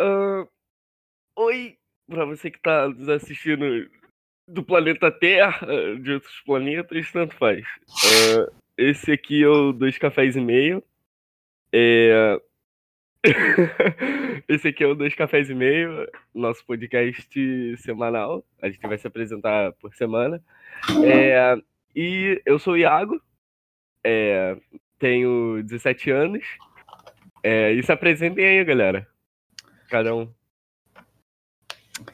Uh, oi, pra você que tá nos assistindo do planeta Terra, de outros planetas, tanto faz. Uh, esse aqui é o Dois Cafés e Meio. É... esse aqui é o Dois Cafés e Meio, nosso podcast semanal. A gente vai se apresentar por semana. É... E eu sou o Iago, é... tenho 17 anos. É... E se apresentem aí, galera. Cada um.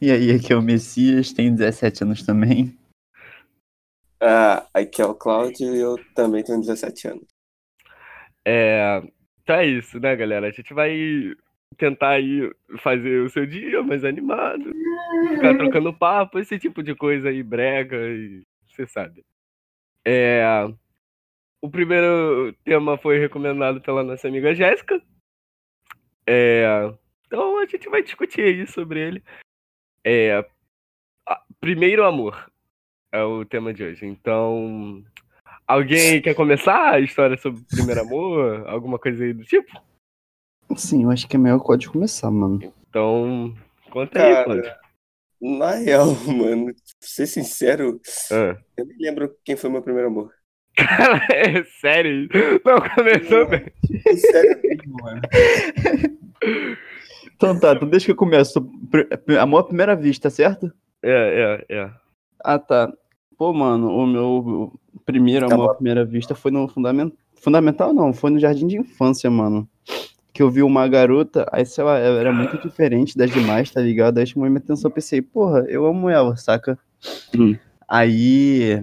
E aí, aqui é o Messias, tenho 17 anos também. Ah, aqui é o Cláudio e eu também tenho 17 anos. É, então é isso, né, galera? A gente vai tentar aí fazer o seu dia mais animado, ficar trocando papo, esse tipo de coisa aí, brega, e você sabe. É, o primeiro tema foi recomendado pela nossa amiga Jéssica. É, então a gente vai discutir aí sobre ele. É, primeiro amor é o tema de hoje. Então, alguém quer começar a história sobre o primeiro amor? Alguma coisa aí do tipo? Sim, eu acho que é melhor o começar, mano. Então, conta aí, Cláudio. Na real, mano, pra ser sincero, ah. eu nem lembro quem foi meu primeiro amor. Cara, é sério? Não, começou bem. É sério mesmo, mano. Então tá, então deixa que eu começo. Amor à primeira vista, certo? É, é, é. Ah, tá. Pô, mano, o meu primeiro amor à primeira vista foi no fundamental. Fundamental não, foi no jardim de infância, mano. Que eu vi uma garota, aí sei lá, ela era muito diferente das demais, tá ligado? Aí chamou minha atenção, pensei, porra, eu amo ela, saca? Hum. Aí.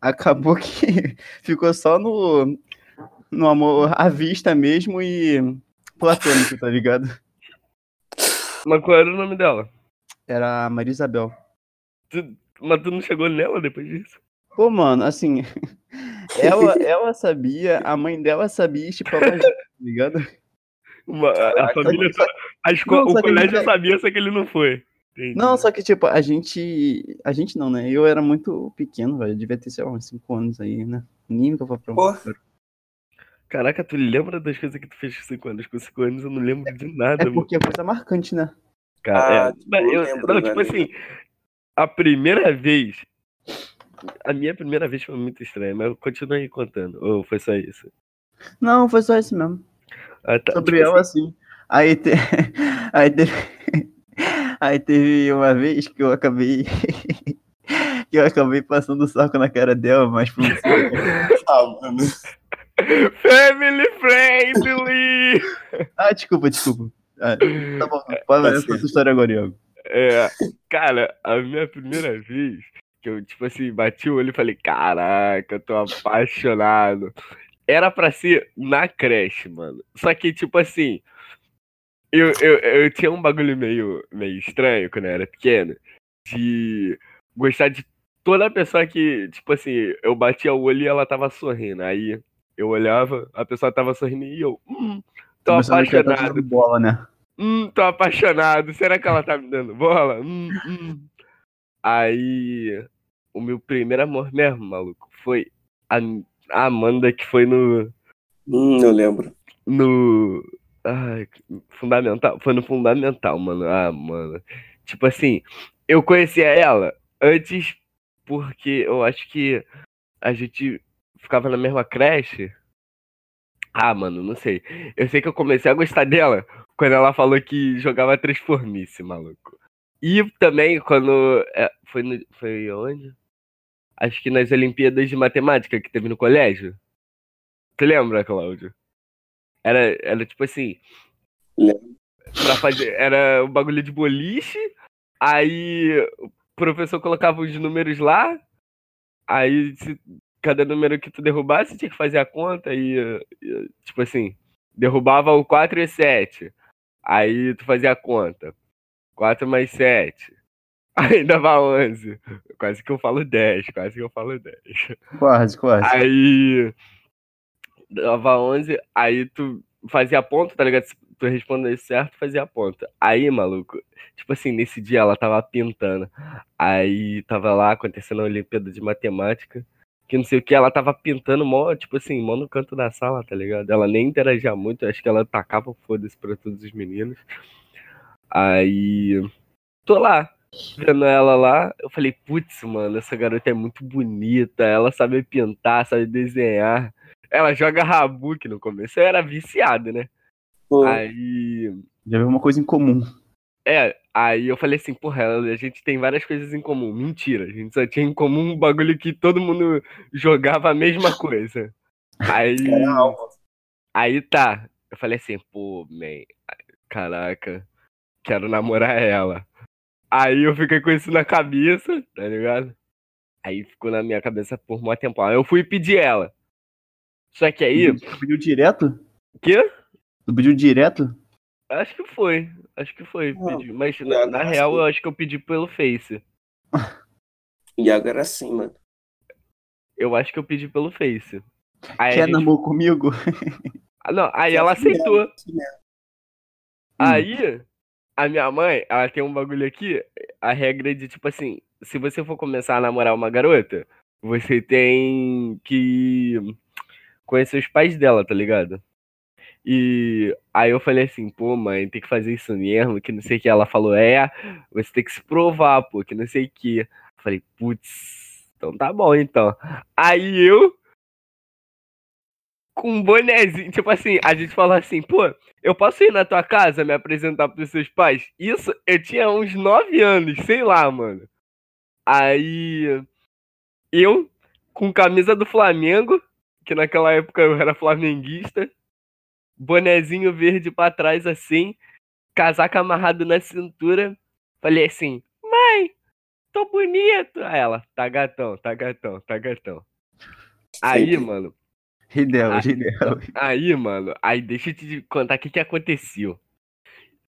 Acabou que ficou só no, no amor à vista mesmo e platônico, tá ligado? Mas qual era o nome dela? Era Maria Isabel. Tu, mas tu não chegou nela depois disso? Pô, mano, assim. ela, ela sabia, a mãe dela sabia estipar mais, tá ligado? Uma, a, a família. A escola, não, o colégio gente... sabia, só que ele não foi. Entendi. Não, só que, tipo, a gente. A gente não, né? Eu era muito pequeno, velho. Devia ter, sei lá, uns 5 anos aí, né? Nem que eu vou pra Caraca, tu lembra das coisas que tu fez com 5 anos? Com 5 anos eu não lembro de nada. É porque mano. é coisa marcante, né? Cara, ah, é. Eu, lembro, não, tipo assim, a primeira vez. A minha primeira vez foi muito estranha, mas eu continuo aí contando. Ou foi só isso? Não, foi só isso mesmo. Ah, tá. Sobre tipo ela, assim. assim. Aí, te... aí teve. Aí teve uma vez que eu acabei. que eu acabei passando o saco na cara dela, mas por ah, mano. Family friendly! ah, desculpa, desculpa. Ah, tá bom, pode tá essa história agora, Iago. É, cara, a minha primeira vez que eu, tipo assim, bati o olho e falei, caraca, eu tô apaixonado. Era pra ser na creche, mano. Só que, tipo assim, eu, eu, eu tinha um bagulho meio, meio estranho quando eu era pequeno, de gostar de toda pessoa que, tipo assim, eu batia o olho e ela tava sorrindo. Aí eu olhava, a pessoa tava sorrindo e eu, hum, tô apaixonado. Tá bola, né? Hum, tô apaixonado. Será que ela tá me dando bola? Hum, hum. Aí, o meu primeiro amor mesmo, maluco, foi a, a Amanda que foi no. Hum, eu lembro. No. Ai, fundamental. Foi no fundamental, mano. Ah, mano. Tipo assim, eu conhecia ela antes porque eu acho que a gente ficava na mesma creche. Ah, mano, não sei. Eu sei que eu comecei a gostar dela quando ela falou que jogava Transformice, maluco. E também quando. É, foi, no, foi onde? Acho que nas Olimpíadas de Matemática que teve no colégio. Tu lembra, Cláudio? Era, era tipo assim. Pra fazer. Era um bagulho de boliche. Aí o professor colocava os números lá. Aí se cada número que tu derrubasse, tinha que fazer a conta e, e, tipo assim, derrubava o 4 e 7. Aí tu fazia a conta. 4 mais 7. Aí dava 11. Quase que eu falo 10, quase que eu falo 10. Quase, quase. Aí dava 11, aí tu fazia a ponta, tá ligado? Se tu respondesse certo, fazia a ponta. Aí, maluco, tipo assim, nesse dia ela tava pintando. Aí tava lá acontecendo a Olimpíada de Matemática. Que não sei o que, ela tava pintando mó, tipo assim, mó no canto da sala, tá ligado? Ela nem interagia muito, acho que ela tacava foda-se pra todos os meninos. Aí, tô lá, vendo ela lá, eu falei, putz, mano, essa garota é muito bonita, ela sabe pintar, sabe desenhar. Ela joga Rabuque no começo, eu era viciado, né? Pô. Aí. Já viu uma coisa em comum. É, aí eu falei assim, porra, a gente tem várias coisas em comum. Mentira, a gente só tinha em comum um bagulho que todo mundo jogava a mesma coisa. Aí. Aí tá. Eu falei assim, pô, man, caraca, quero namorar ela. Aí eu fiquei com isso na cabeça, tá ligado? Aí ficou na minha cabeça por muito tempo. Aí eu fui pedir ela. Só que aí. Tu pediu direto? Quê? Tu pediu direto? Acho que foi. Acho que foi. Pedi. Mas na, na real, eu acho que eu pedi pelo Face. E agora sim, mano. Eu acho que eu pedi pelo Face. Aí Quer gente... comigo? Ah, não, aí ela aceitou. Aí, a minha mãe, ela tem um bagulho aqui, a regra de tipo assim, se você for começar a namorar uma garota, você tem que conhecer os pais dela, tá ligado? E aí eu falei assim, pô, mãe, tem que fazer isso mesmo, que não sei o que. Ela falou, é, você tem que se provar, pô, que não sei o que. Eu falei, putz, então tá bom então. Aí eu, com um bonezinho, tipo assim, a gente falou assim, pô, eu posso ir na tua casa me apresentar pros seus pais? Isso, eu tinha uns 9 anos, sei lá, mano. Aí eu, com camisa do Flamengo, que naquela época eu era flamenguista, bonezinho verde para trás assim, casaco amarrado na cintura. Falei assim: "Mãe, tô bonito". Aí ela: "Tá gatão, tá gatão, tá gatão". Aí, mano, Ridel, Ridel. Aí, mano, aí deixa eu te contar o que que aconteceu.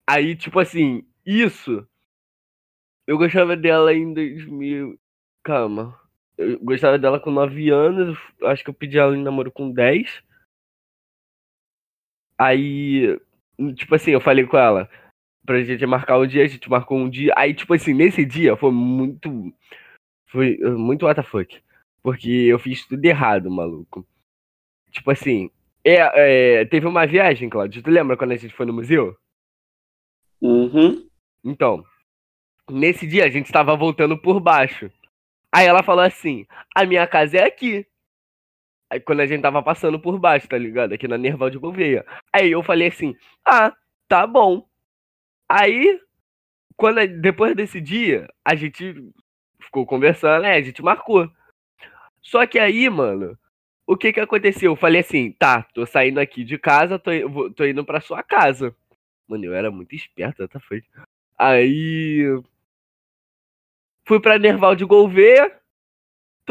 Aí, tipo assim, isso eu gostava dela em 2000. Calma. Eu gostava dela com 9 anos. Acho que eu pedi ela em namoro com 10. Aí, tipo assim, eu falei com ela pra gente marcar um dia, a gente marcou um dia. Aí, tipo assim, nesse dia foi muito. Foi muito WTF. Porque eu fiz tudo errado, maluco. Tipo assim, é, é, teve uma viagem, Claudio. Tu lembra quando a gente foi no museu? Uhum. Então, nesse dia a gente estava voltando por baixo. Aí ela falou assim: a minha casa é aqui. Aí quando a gente tava passando por baixo, tá ligado? Aqui na Nerval de Gouveia. Aí eu falei assim: ah, tá bom. Aí, quando depois desse dia, a gente ficou conversando, né? A gente marcou. Só que aí, mano, o que que aconteceu? Eu falei assim: tá, tô saindo aqui de casa, tô, tô indo pra sua casa. Mano, eu era muito esperto, tá feito. Aí. Fui pra Nerval de Gouveia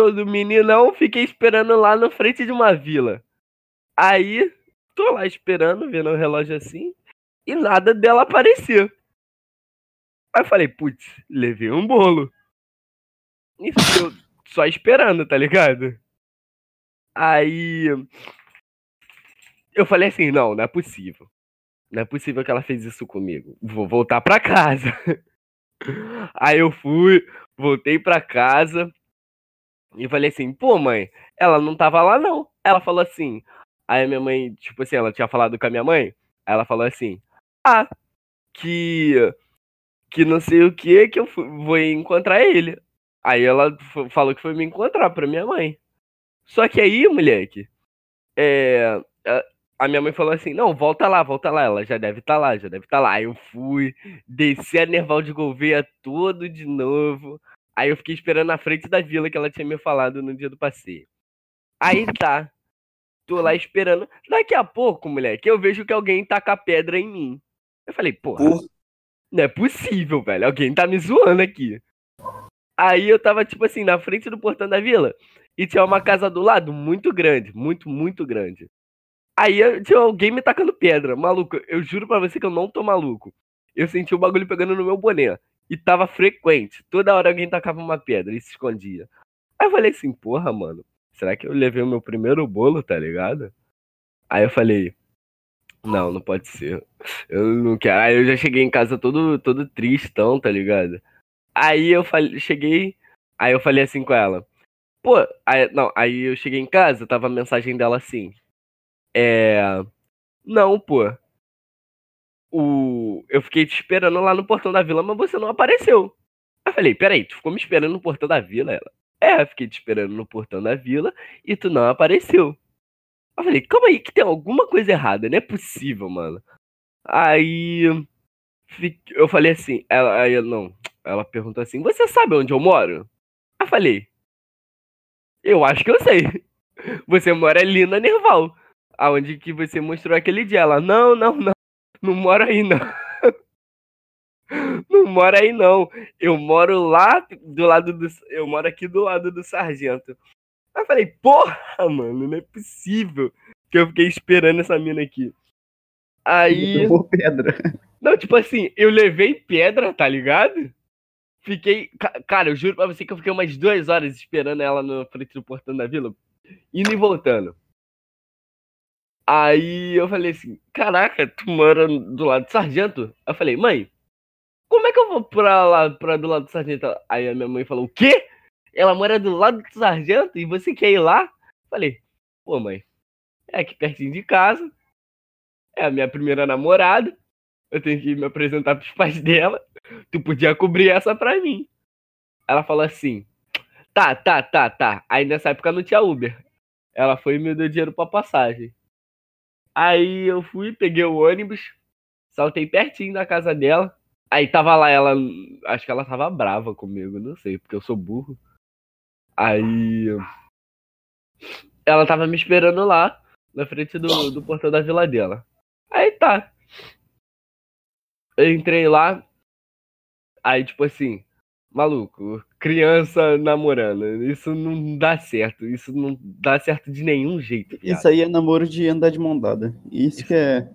todo meninão, fiquei esperando lá na frente de uma vila. Aí, tô lá esperando, vendo o relógio assim, e nada dela apareceu. Aí falei, putz, levei um bolo. E eu só esperando, tá ligado? Aí eu falei assim, não, não é possível. Não é possível que ela fez isso comigo. Vou voltar pra casa. Aí eu fui, voltei pra casa, e falei assim, pô, mãe, ela não tava lá, não. Ela falou assim. Aí minha mãe, tipo assim, ela tinha falado com a minha mãe. Ela falou assim, ah, que. Que não sei o que, que eu fui, vou encontrar ele. Aí ela falou que foi me encontrar pra minha mãe. Só que aí, moleque, é, a minha mãe falou assim: não, volta lá, volta lá. Ela já deve estar tá lá, já deve estar tá lá. Aí eu fui, desci a Nerval de Gouveia todo de novo. Aí eu fiquei esperando na frente da vila que ela tinha me falado no dia do passeio. Aí tá. Tô lá esperando. Daqui a pouco, moleque, eu vejo que alguém taca pedra em mim. Eu falei, porra, não é possível, velho. Alguém tá me zoando aqui. Aí eu tava, tipo assim, na frente do portão da vila. E tinha uma casa do lado muito grande. Muito, muito grande. Aí tinha alguém me tacando pedra. Maluco, eu juro pra você que eu não tô maluco. Eu senti o bagulho pegando no meu boné. E tava frequente. Toda hora alguém tacava uma pedra e se escondia. Aí eu falei assim, porra, mano, será que eu levei o meu primeiro bolo, tá ligado? Aí eu falei, não, não pode ser. Eu não quero. Aí eu já cheguei em casa todo, todo tristão, tá ligado? Aí eu falei, cheguei, aí eu falei assim com ela, Pô, aí, não, aí eu cheguei em casa, tava a mensagem dela assim. É. Não, pô. O... Eu fiquei te esperando lá no portão da vila, mas você não apareceu. Eu falei, peraí, tu ficou me esperando no portão da vila? Ela. É, eu fiquei te esperando no portão da vila e tu não apareceu. Eu falei, calma aí, que tem alguma coisa errada, não é possível, mano. Aí eu falei assim, ela, aí não, ela perguntou assim, você sabe onde eu moro? Eu falei, eu acho que eu sei. Você mora ali na Nerval, aonde que você mostrou aquele dia. Ela, não, não, não, não mora aí não. Não mora aí não. Eu moro lá do lado do. Eu moro aqui do lado do sargento. Aí eu falei, porra, mano, não é possível que eu fiquei esperando essa mina aqui. Aí. pedra. Não, tipo assim, eu levei pedra, tá ligado? Fiquei. Cara, eu juro pra você que eu fiquei umas duas horas esperando ela no frente do portão da vila, indo e voltando. Aí eu falei assim: Caraca, tu mora do lado do sargento? Eu falei, mãe, como é que eu vou pra lá, pra do lado do sargento? Aí a minha mãe falou: O quê? Ela mora do lado do sargento e você quer ir lá? Eu falei, pô, mãe, é aqui pertinho de casa. É a minha primeira namorada. Eu tenho que me apresentar pros pais dela. Tu podia cobrir essa pra mim. Ela falou assim: Tá, tá, tá, tá. Aí nessa época não tinha Uber. Ela foi e me deu dinheiro pra passagem. Aí eu fui, peguei o ônibus, saltei pertinho da casa dela. Aí tava lá ela, acho que ela tava brava comigo, não sei, porque eu sou burro. Aí ela tava me esperando lá, na frente do, do portão da vila dela. Aí tá. Eu entrei lá, aí tipo assim, maluco, criança namorando, isso não dá certo, isso não dá certo de nenhum jeito. Viado. Isso aí é namoro de andar de mão dada. Isso, isso que é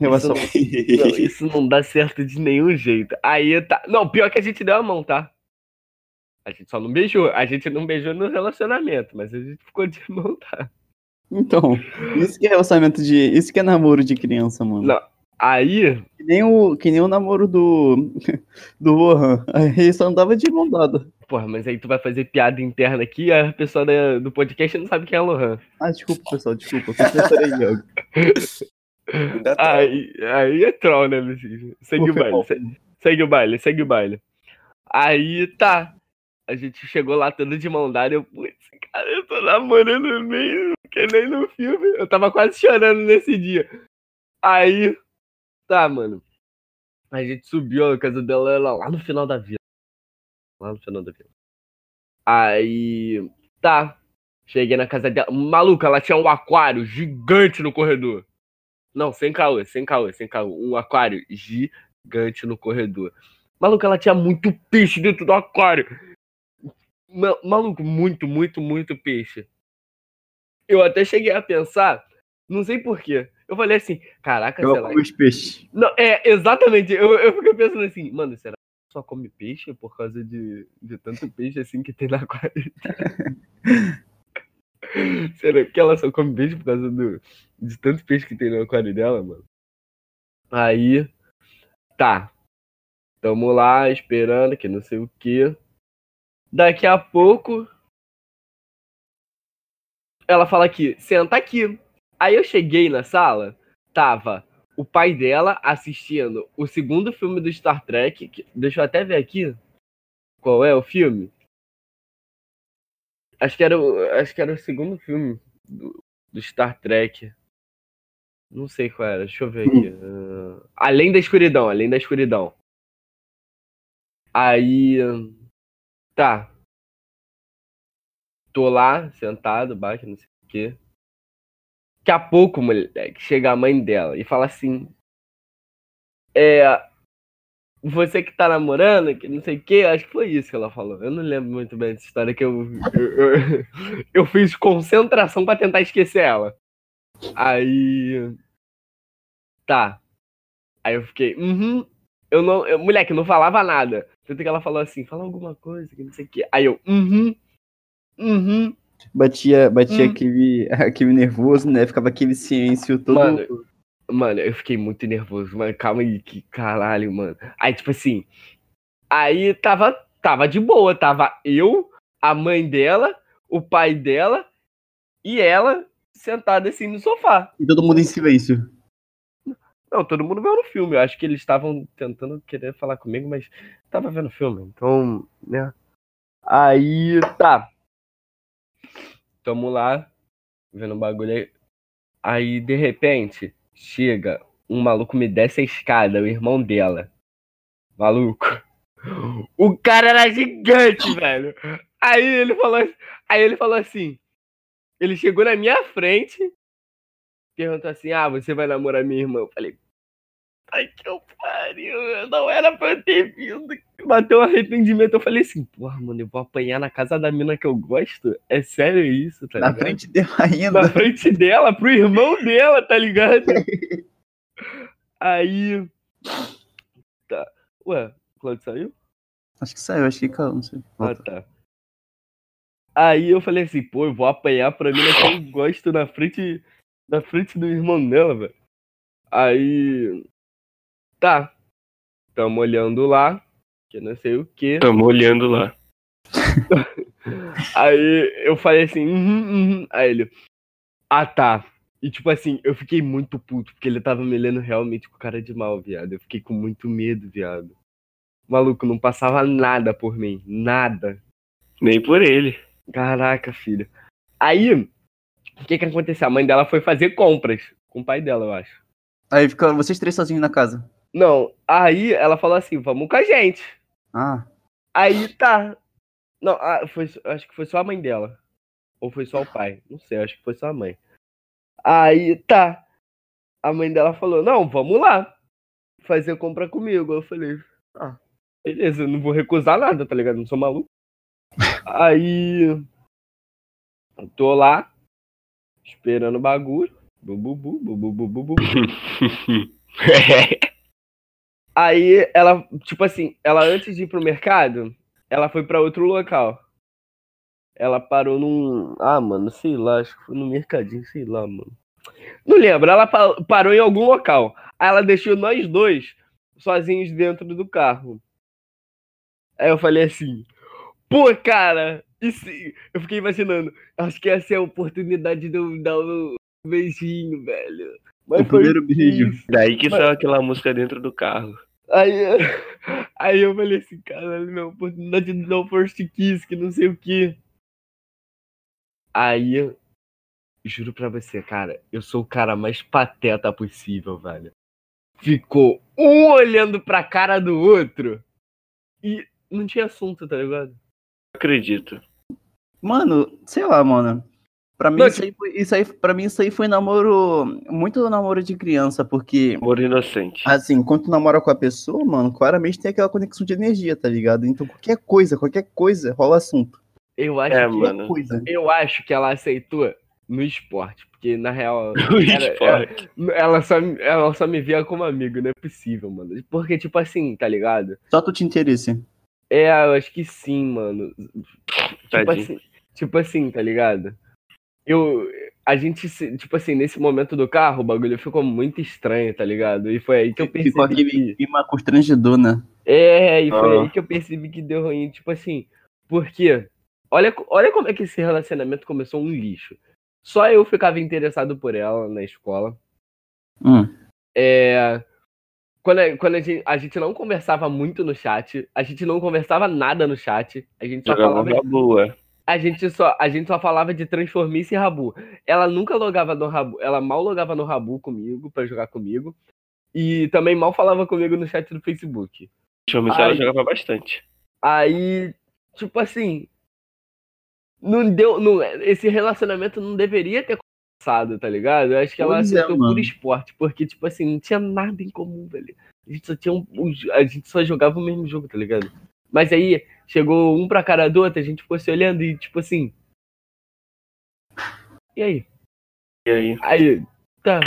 relação. Isso não, não, isso não dá certo de nenhum jeito. Aí tá. Não, pior que a gente deu a mão, tá? A gente só não beijou. A gente não beijou no relacionamento, mas a gente ficou de mão, tá? Então, isso que é relacionamento de. Isso que é namoro de criança, mano. Não, aí. Que nem o, que nem o namoro do. Do Lohan. Aí só andava de mão dada. Porra, mas aí tu vai fazer piada interna aqui e a pessoa da, do podcast não sabe quem é Lohan. Ah, desculpa, pessoal, desculpa. Tá. aí, aí é troll, né, Luciano? Segue o baile, segue, segue o baile, segue o baile. Aí tá. A gente chegou lá todo de mão dada. Eu, putz, cara, eu tô namorando meio que nem no filme. Eu tava quase chorando nesse dia. Aí, tá, mano. A gente subiu a casa dela lá no final da vila. Lá no final da vila. Aí, tá. Cheguei na casa dela. Maluca, ela tinha um aquário gigante no corredor. Não, sem caô, sem caô, sem caô. Um aquário gigante no corredor. Maluca, ela tinha muito peixe dentro do aquário. Maluco, muito, muito, muito peixe. Eu até cheguei a pensar, não sei porquê. Eu falei assim, caraca, eu sei lá. os peixes. Não, é, exatamente. Eu, eu fiquei pensando assim, mano, será que só come peixe por causa de, de tanto peixe assim que tem na aquário? será que ela só come peixe por causa do, de tanto peixe que tem no aquário dela, mano? Aí, tá. Tamo lá esperando que não sei o que. Daqui a pouco. Ela fala aqui, senta aqui. Aí eu cheguei na sala, tava o pai dela assistindo o segundo filme do Star Trek. Que, deixa eu até ver aqui. Qual é o filme? Acho que era, acho que era o segundo filme do, do Star Trek. Não sei qual era, deixa eu ver aqui. Uh, além da escuridão, além da escuridão. Aí. Tá. Tô lá, sentado, baixo, não sei o quê. Daqui a pouco, moleque, chega a mãe dela e fala assim: É. Você que tá namorando, que não sei o que, acho que foi isso que ela falou. Eu não lembro muito bem dessa história que eu. Eu, eu, eu fiz concentração para tentar esquecer ela. Aí. Tá. Aí eu fiquei, uhum. Eu não. Eu, moleque, não falava nada. Tanto que ela falou assim, fala alguma coisa, que não sei o que. Aí eu, uhum. Uhum. Batia, batia hum. aquele, aquele nervoso, né? Ficava aquele silêncio todo. Mano, mano, eu fiquei muito nervoso, mano. Calma aí, que caralho, mano. Aí, tipo assim. Aí tava, tava de boa, tava eu, a mãe dela, o pai dela e ela sentada assim no sofá. E todo mundo em silêncio. Não, todo mundo vendo o filme. Eu acho que eles estavam tentando querer falar comigo, mas tava vendo o filme. Então, né? Aí, tá. Tamo lá, vendo o bagulho aí. Aí, de repente, chega um maluco me desce a escada, o irmão dela. Maluco. O cara era gigante, velho. Aí ele falou, aí ele falou assim. Ele chegou na minha frente, perguntou assim: "Ah, você vai namorar minha irmã?" Eu falei: Ai, que pariu, não era pra eu ter vindo. Bateu um arrependimento. Eu falei assim, porra, mano, eu vou apanhar na casa da mina que eu gosto? É sério isso, tá ligado? Na frente dela ainda. Na frente dela, pro irmão dela, tá ligado? Aí. Tá. Ué, o Claudio saiu? Acho que saiu, acho que caiu, não sei. Ah, tá. Aí eu falei assim, pô, eu vou apanhar pra mina que eu gosto na frente, na frente do irmão dela, velho. Aí. Tá. Tamo olhando lá, que não sei o que. Tamo olhando lá. Aí eu falei assim, uhum, uhum. Aí ele, ah tá. E tipo assim, eu fiquei muito puto, porque ele tava me lendo realmente com cara de mal, viado. Eu fiquei com muito medo, viado. Maluco, não passava nada por mim. Nada. Nem por ele. Caraca, filho. Aí, o que que aconteceu? A mãe dela foi fazer compras com o pai dela, eu acho. Aí ficaram vocês três sozinhos na casa. Não, aí ela falou assim, vamos com a gente. Ah. Aí tá. Não, ah, foi, acho que foi só a mãe dela. Ou foi só o pai. Não sei, acho que foi só a mãe. Aí tá. A mãe dela falou, não, vamos lá. Fazer compra comigo. Eu falei, ah, beleza, eu não vou recusar nada, tá ligado? Não sou maluco. Aí. Tô lá, esperando o bagulho. Bububu, bububu, bububu. Aí ela, tipo assim, ela antes de ir pro mercado, ela foi para outro local. Ela parou num. Ah, mano, sei lá, acho que foi no mercadinho, sei lá, mano. Não lembro, ela parou em algum local. Aí ela deixou nós dois sozinhos dentro do carro. Aí eu falei assim, pô, cara, isso... eu fiquei imaginando, acho que essa é a oportunidade de eu dar um beijinho, velho. Mas o primeiro beijo. Daí que Mas... saiu aquela música dentro do carro. Aí, aí eu falei assim, caralho, minha oportunidade de dar o first kiss, que não sei o que. Aí, juro pra você, cara, eu sou o cara mais pateta possível, velho. Ficou um olhando pra cara do outro e não tinha assunto, tá ligado? Acredito. Mano, sei lá, mano. Pra mim, não, isso, aí foi, isso aí, pra mim, isso aí foi namoro. Muito namoro de criança, porque. Namoro inocente. Assim, quando tu namora com a pessoa, mano, claramente tem aquela conexão de energia, tá ligado? Então qualquer coisa, qualquer coisa rola assunto. Eu acho é, que. Mano. Coisa. Eu acho que ela aceitou no esporte, porque na real. Esporte. Ela, ela, só, ela só me via como amigo, não é possível, mano. Porque, tipo assim, tá ligado? Só tu te interesse. É, eu acho que sim, mano. Tipo assim, tipo assim, tá ligado? Eu. A gente, tipo assim, nesse momento do carro, o bagulho ficou muito estranho, tá ligado? E foi aí que eu percebi. Ficou aquele clima constrangedor, né? É, e foi aí que eu percebi que deu ruim. Tipo assim, porque. Olha, olha como é que esse relacionamento começou um lixo. Só eu ficava interessado por ela na escola. Hum. É, quando, quando a, gente, a gente não conversava muito no chat, a gente não conversava nada no chat, a gente só Jogava falava. Boa a gente só a gente só falava de Transformice e Rabu. Ela nunca logava no Rabu, ela mal logava no Rabu comigo para jogar comigo e também mal falava comigo no chat do Facebook. Transformice ela jogava bastante. Aí, tipo assim, não deu, não, esse relacionamento não deveria ter começado, tá ligado? Eu acho que ela pois aceitou é, por esporte, porque tipo assim, não tinha nada em comum, velho. A gente só tinha um, a gente só jogava o mesmo jogo, tá ligado? Mas aí chegou um pra cara do outro, a gente ficou se olhando e tipo assim. E aí? E aí? Aí, tá.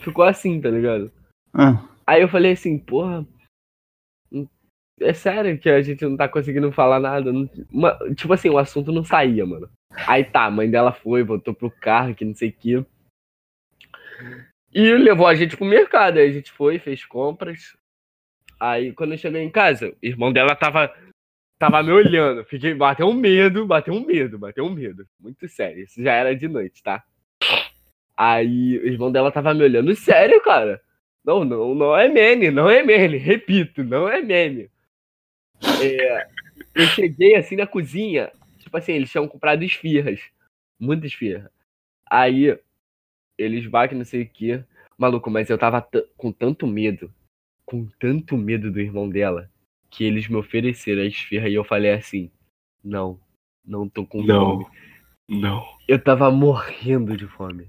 Ficou assim, tá ligado? Ah. Aí eu falei assim, porra. É sério que a gente não tá conseguindo falar nada? Não, uma, tipo assim, o assunto não saía, mano. Aí tá, a mãe dela foi, voltou pro carro, que não sei o que. E levou a gente pro mercado. Aí a gente foi, fez compras. Aí quando eu cheguei em casa, o irmão dela tava tava me olhando. Fiquei, bateu um medo, bateu um medo, bateu um medo. Muito sério. Isso já era de noite, tá? Aí o irmão dela tava me olhando sério, cara. Não, não, não é meme, não é meme. Repito, não é meme. É, eu cheguei assim na cozinha. Tipo assim, eles tinham comprado esfirras. Muitas esfirras. Aí eles que não sei o que. Maluco, mas eu tava com tanto medo. Com tanto medo do irmão dela. Que eles me ofereceram a esfirra e eu falei assim: Não, não tô com não, fome. Não. Eu tava morrendo de fome.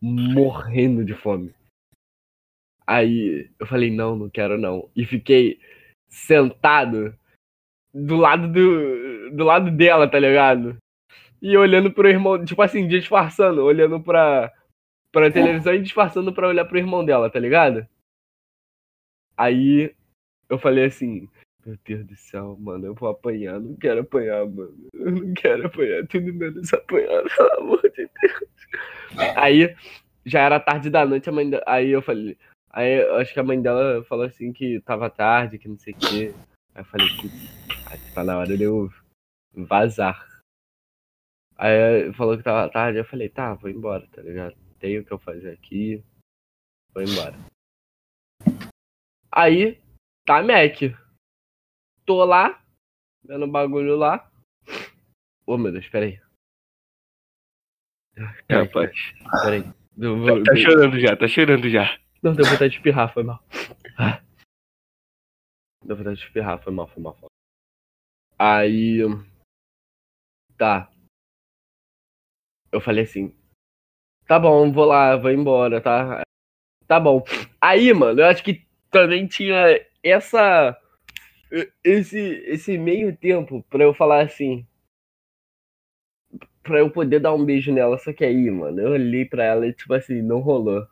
Morrendo de fome. Aí eu falei: Não, não quero não. E fiquei sentado do lado do, do lado dela, tá ligado? E olhando pro irmão, tipo assim, disfarçando, olhando pra, pra televisão e disfarçando pra olhar pro irmão dela, tá ligado? Aí eu falei assim, meu Deus do céu, mano, eu vou apanhar, não quero apanhar, mano. Eu não quero apanhar, tudo menos apanhar, pelo amor de Deus. Aí já era tarde da noite, a mãe da... aí eu falei, aí eu acho que a mãe dela falou assim que tava tarde, que não sei o quê. Aí eu falei, putz, tá na hora de eu vazar. Aí falou que tava tarde, eu falei, tá, vou embora, tá ligado? Tenho o que eu fazer aqui, vou embora. Aí, tá Mac. Tô lá, vendo bagulho lá. Ô oh, meu Deus, peraí. Peraí, Rapaz. Peraí. Tá, tá chorando já, tá chorando já. Não, deu vontade de espirrar, foi mal. Ah. Deu vontade de espirrar, foi mal, foi mal. Foi mal. Aí. Tá eu falei assim, tá bom, vou lá, vou embora, tá? Tá bom. Aí, mano, eu acho que também tinha essa esse esse meio tempo para eu falar assim, para eu poder dar um beijo nela, só que aí, mano, eu olhei para ela e tipo assim, não rolou.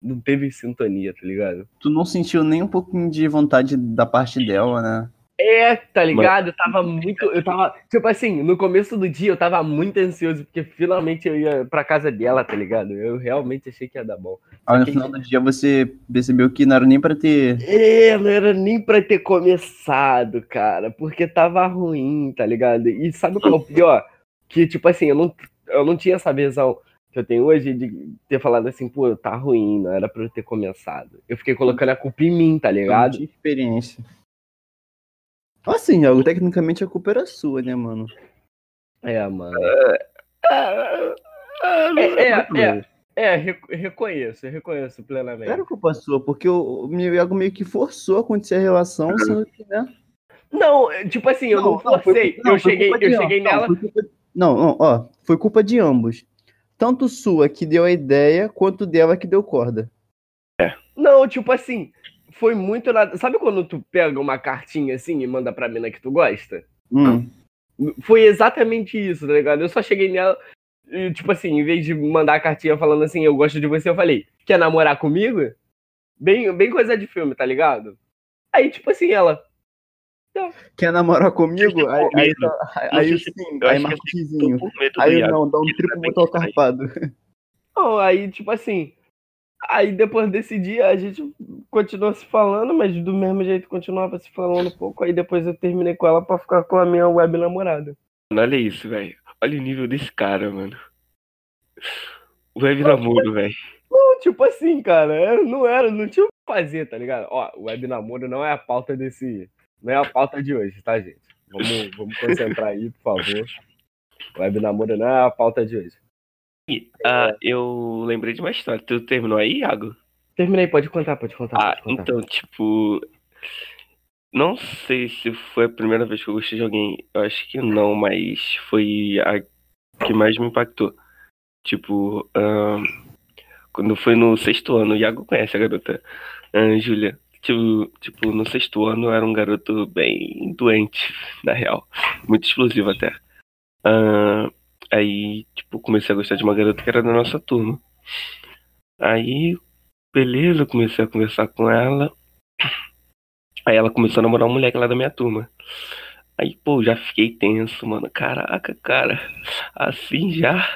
Não teve sintonia, tá ligado? Tu não sentiu nem um pouquinho de vontade da parte dela, né? É, tá ligado? Eu tava muito. Eu tava. Tipo assim, no começo do dia eu tava muito ansioso, porque finalmente eu ia pra casa dela, tá ligado? Eu realmente achei que ia dar bom. Ah, no final do dia você percebeu que não era nem pra ter. É, não era nem pra ter começado, cara. Porque tava ruim, tá ligado? E sabe qual é o pior? Que, tipo assim, eu não, eu não tinha essa visão que eu tenho hoje de ter falado assim, pô, tá ruim, não era pra eu ter começado. Eu fiquei colocando a culpa em mim, tá ligado? Eu experiência. Assim, algo tecnicamente a culpa era sua, né, mano? É, mano. É, é, é, é, reconheço, reconheço plenamente. Era culpa sua, porque o, Iago meio que forçou a acontecer a relação, sendo que, né? Não, tipo assim, eu não, não forcei. Não, eu cheguei, eu cheguei nela. Não, não, ó, foi culpa de ambos. Tanto sua que deu a ideia, quanto dela que deu corda. É. Não, tipo assim, foi muito nada. Sabe quando tu pega uma cartinha assim e manda pra mina que tu gosta? Hum. Foi exatamente isso, tá ligado? Eu só cheguei nela, e, tipo assim, em vez de mandar a cartinha falando assim, eu gosto de você, eu falei, quer namorar comigo? Bem, bem coisa de filme, tá ligado? Aí, tipo assim, ela. Quer namorar comigo? Aí, aí, aí, aí sim, aí xizinho. Aí não, dá um triplo botão carpado. Não, aí, tipo assim, Aí depois desse dia a gente continuou se falando, mas do mesmo jeito continuava se falando um pouco. Aí depois eu terminei com ela pra ficar com a minha web namorada. Olha isso, velho. Olha o nível desse cara, mano. Web namoro, velho. Não, tipo assim, cara, não era, não tinha o que fazer, tá ligado? Ó, web namoro não é a pauta desse. Não é a pauta de hoje, tá, gente? Vamos, vamos concentrar aí, por favor. Web namoro não é a pauta de hoje. Ah, eu lembrei de uma história. Tu terminou aí, Iago? Terminei, pode contar, pode contar. Ah, pode contar. então, tipo. Não sei se foi a primeira vez que eu gostei de alguém. Eu acho que não, mas foi a que mais me impactou. Tipo, uh, quando foi no sexto ano, o Iago conhece a garota, uh, Júlia. Tipo, tipo, no sexto ano eu era um garoto bem doente, na real. Muito explosivo até. Uh, Aí, tipo, comecei a gostar de uma garota que era da nossa turma. Aí, beleza, comecei a conversar com ela. Aí ela começou a namorar um moleque lá da minha turma. Aí, pô, já fiquei tenso, mano. Caraca, cara. Assim já.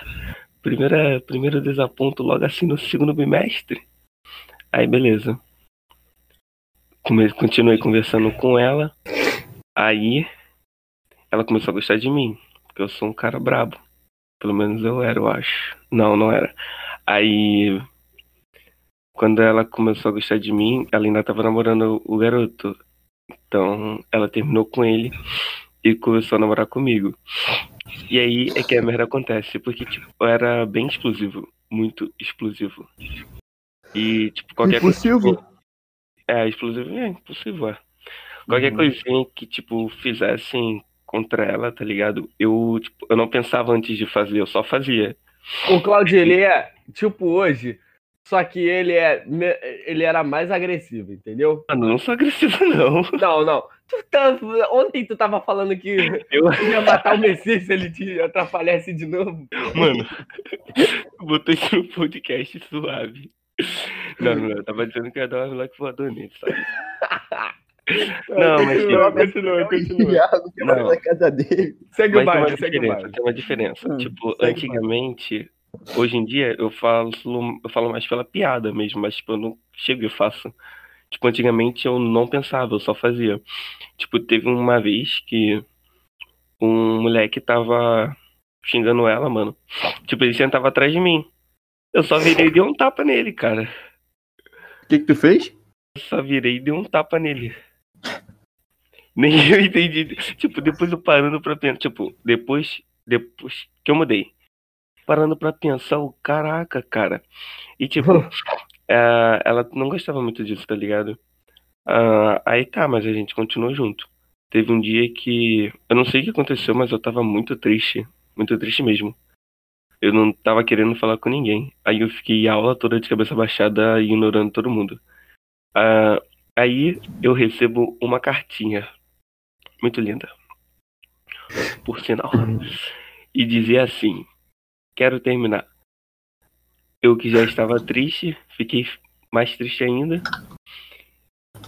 Primeira, primeiro desaponto logo assim no segundo bimestre. Aí, beleza. Come, continuei conversando com ela. Aí, ela começou a gostar de mim, porque eu sou um cara brabo. Pelo menos eu era, eu acho. Não, não era. Aí, quando ela começou a gostar de mim, ela ainda tava namorando o garoto. Então, ela terminou com ele e começou a namorar comigo. E aí é que a merda acontece, porque tipo, eu era bem explosivo, muito explosivo. E tipo, qualquer Impulsivo? coisa. É, explosivo, é, impulsivo, é. Qualquer Uhum. coisinha que, tipo, fizessem contra ela, tá ligado? Eu, tipo, eu não pensava antes de fazer, eu só fazia. O Claudio, ele é tipo hoje, só que ele é ele era mais agressivo, entendeu? Mano, não sou agressivo, não. Não, não. Tu tá- ontem tu tava falando que Eu, ia matar o Messias se ele te atrapalhasse de novo. mano, isso no podcast suave. Não, não, eu tava dizendo que ia dar uma moleque voador nele, sabe? Não, mas continua, tem- continua, continua. Iago que vai Não. na casa dele. Segue o Mas tem uma baile, segue o diferença, baile. tem uma diferença. Hum, tipo, o antigamente, hoje em dia, eu falo, eu falo mais pela piada mesmo, mas tipo, eu não chego e faço. Tipo, antigamente eu não pensava, eu só fazia. Tipo, teve uma vez que um moleque tava xingando ela, mano. Tipo, ele sentava atrás de mim. Eu só virei e dei um tapa nele, cara. O que que tu fez? Eu só virei e dei um tapa nele. Nem eu entendi. Tipo, depois eu parando pra pensar. Tipo, depois, depois que eu mudei. Parando pra pensar, o caraca, cara. E tipo, é, ela não gostava muito disso, tá ligado? Ah, aí tá, mas a gente continuou junto. Teve um dia que. Eu não sei o que aconteceu, mas eu tava muito triste. Muito triste mesmo. Eu não tava querendo falar com ninguém. Aí eu fiquei a aula toda de cabeça baixada ignorando todo mundo. Ah, aí eu recebo uma cartinha. Muito linda. Por sinal. E dizia assim: Quero terminar. Eu que já estava triste, fiquei mais triste ainda.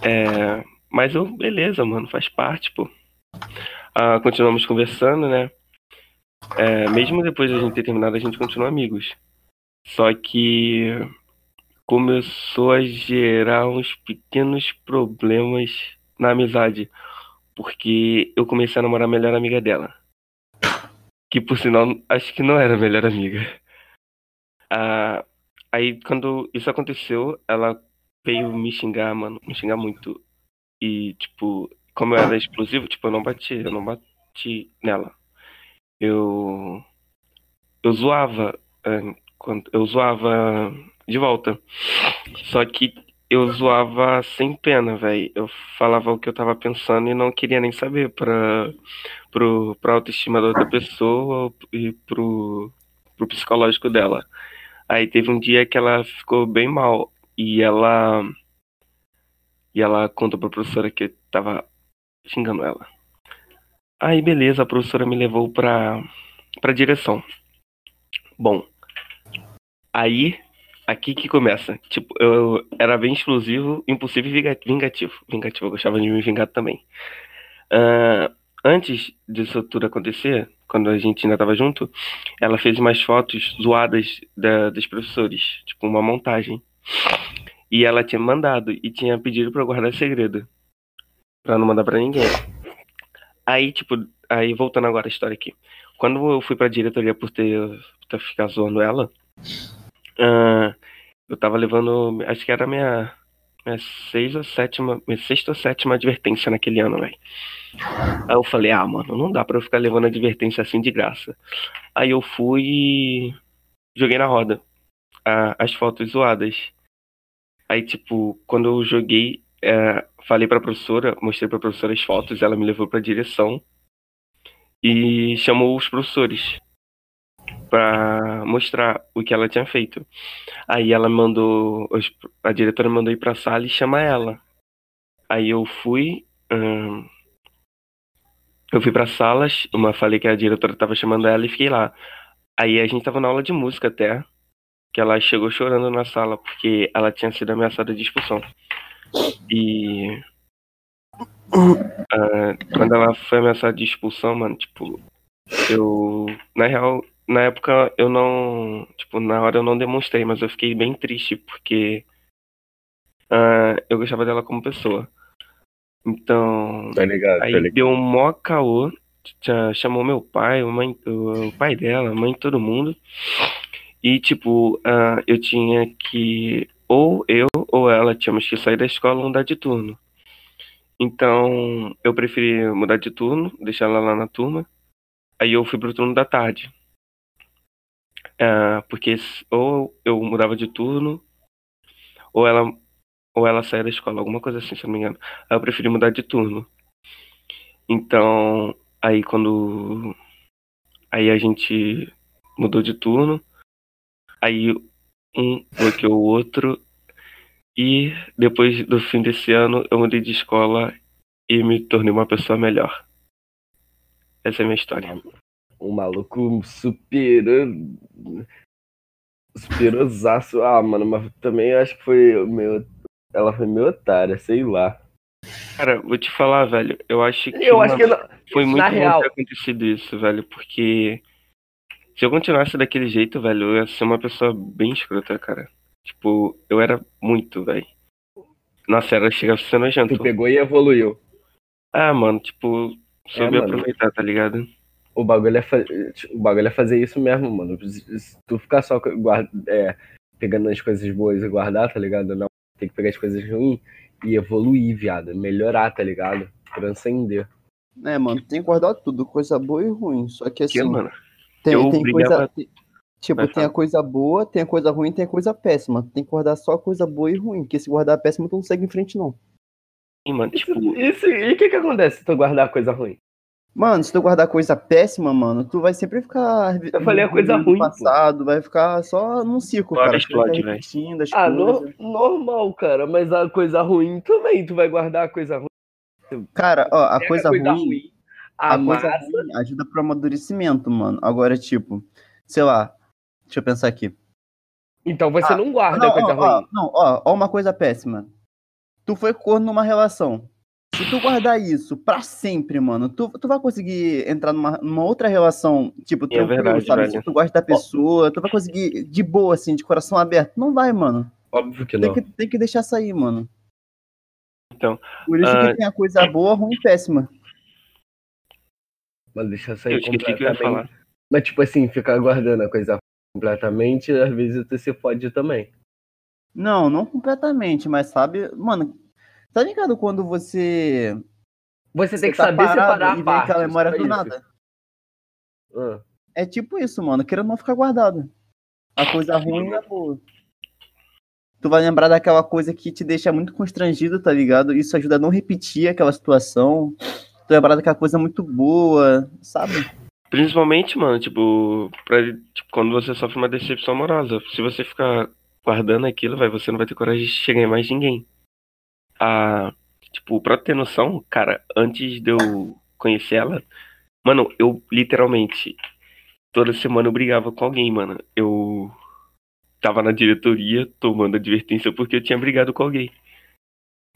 É, mas eu, beleza, mano, faz parte, pô. Ah, continuamos conversando, né? É, mesmo depois de a gente ter terminado, a gente continua amigos. Só que começou a gerar uns pequenos problemas na amizade. Porque eu comecei a namorar a melhor amiga dela. Que por sinal, acho que não era a melhor amiga. Ah, aí quando isso aconteceu, ela veio me xingar, mano, me xingar muito. E, tipo, como eu era explosivo, tipo, eu não bati, eu não bati nela. Eu. Eu zoava. quando- Eu zoava de volta. Só que eu zoava sem pena, velho. Eu falava o que eu tava pensando e não queria nem saber pra, pro, pra autoestima da outra pessoa e pro, pro psicológico dela. Aí teve um dia que ela ficou bem mal e ela e ela contou pra professora que eu tava xingando ela. Aí beleza, a professora me levou pra, pra direção. Bom, aí aqui que começa. Tipo, eu era bem explosivo, impulsivo e vinga- vingativo. Vingativo, eu gostava de me vingar também. Ah, antes disso tudo acontecer, quando a gente ainda tava junto, ela fez umas fotos zoadas da, dos professores, tipo uma montagem. E ela tinha mandado e tinha pedido pra eu guardar segredo. Pra não mandar pra ninguém. Aí, tipo, aí voltando agora a história aqui. Quando eu fui pra diretoria por ter, por ter ficar zoando ela, ah, eu tava levando, acho que era minha, minha seis ou sétima, minha sexta ou sétima advertência naquele ano, velho. Aí eu falei, ah, mano, não dá pra eu ficar levando advertência assim de graça. Aí eu fui e joguei na roda as fotos zoadas. Aí, tipo, quando eu joguei, é, falei pra professora, mostrei pra professora as fotos, ela me levou pra direção e chamou os professores pra mostrar o que ela tinha feito. Aí ela mandou, a diretora mandou ir pra sala e chamar ela. Aí eu fui, ahn, eu fui pra salas, uma falei que a diretora tava chamando ela e fiquei lá. Aí a gente tava na aula de música até, que ela chegou chorando na sala porque ela tinha sido ameaçada de expulsão. E ah, quando ela foi ameaçada de expulsão, mano, tipo, eu, na real, na época eu não, tipo, na hora eu não demonstrei, mas eu fiquei bem triste porque ah, eu gostava dela como pessoa. Então, Tá ligado, Aí deu um mó caô chamou meu pai, o, mãe, o pai dela, a mãe, todo mundo. E, tipo, ah, eu tinha que. Ou eu ou ela tínhamos que sair da escola e mudar de turno. Então, eu preferi mudar de turno, deixar ela lá na turma. Aí eu fui pro turno da tarde. Ah, porque ou eu mudava de turno, ou ela, ou ela saía da escola, alguma coisa assim, se eu não me engano. Aí eu preferi mudar de turno. Então, aí quando. Aí a gente mudou de turno. Aí um bloqueou o outro. E depois do fim desse ano, eu mudei de escola e me tornei uma pessoa melhor. Essa é a minha história. Um maluco superou. Superosaço. Ah, mano, mas também eu acho que foi meio. Ela foi meio otária, sei lá. Cara, vou te falar, velho. Eu acho que. Eu acho que não. Foi muito na bom real- ter acontecido isso, velho, porque se eu continuasse daquele jeito, velho, eu ia ser uma pessoa bem escrota, cara. Tipo, eu era muito, velho. Nossa, era a ser nojento. Tu pegou e evoluiu. Ah, mano, tipo, soube É, mano. aproveitar, tá ligado? O bagulho, é fa... o bagulho é fazer isso mesmo, mano. Se tu ficar só guarda... é, pegando as coisas boas e guardar, tá ligado? Não, tem que pegar as coisas ruins e evoluir, viado. Melhorar, tá ligado? Transcender. É, mano, tem que guardar tudo, coisa boa e ruim. Só que Que, assim, mano? tem, tem coisa. tem- Tipo, Vai tem a coisa boa, tem a coisa ruim, tem a coisa péssima. Tem que guardar só a coisa boa e ruim, porque se guardar a péssima, tu não segue em frente, não. Sim, mano, tipo, isso- e o que que acontece se tu guardar coisa ruim? Mano, se tu guardar coisa péssima, mano, tu vai sempre ficar. Eu falei a coisa ruim, pô. passado, vai ficar só num ciclo, cara. explode, velho. as Ah, no- normal, cara. Mas a coisa ruim também. Tu vai guardar a coisa ruim. Cara, ó, a Pega coisa, ruim, A, a coisa massa. ruim ajuda pro amadurecimento, mano. Agora, tipo, sei lá, deixa eu pensar aqui. Então você Ah, não guarda Não, a coisa ó, ó, ruim. não, ó, ó, uma coisa péssima. Tu foi corno numa relação. Se tu guardar isso pra sempre, mano, tu, tu vai conseguir entrar numa, numa outra relação, tipo, É tranquilo, verdade, sabe? velho. Se tu gosta da pessoa, tu vai conseguir de boa, assim, de coração aberto. Não vai, mano. Óbvio que Tem não. que, tem que deixar sair, mano. Então, Por isso ah, que tem a coisa boa, ruim e péssima. Mas deixa eu sair esqueci o que eu ia completamente. falar. Mas, tipo assim, ficar guardando a coisa completamente, às vezes tu se fode também. Não, não completamente, mas sabe, mano, tá ligado quando você. Você tem que tá saber separar e a vem parte. aquela memória só do nada. Ah. É tipo isso, mano, querendo não ficar guardado. A coisa ruim é boa. Tu vai lembrar daquela coisa que te deixa muito constrangido, tá ligado? Isso ajuda a não repetir aquela situação. Tu lembrar daquela coisa muito boa, sabe? Principalmente, mano, tipo, pra, tipo, quando você sofre uma decepção amorosa. Se você ficar guardando aquilo, vai, você não vai ter coragem de chegar em mais ninguém. Ah, tipo, pra ter noção, cara, antes de eu conhecer ela, mano, eu literalmente, toda semana eu brigava com alguém, mano. Eu tava na diretoria tomando advertência porque eu tinha brigado com alguém.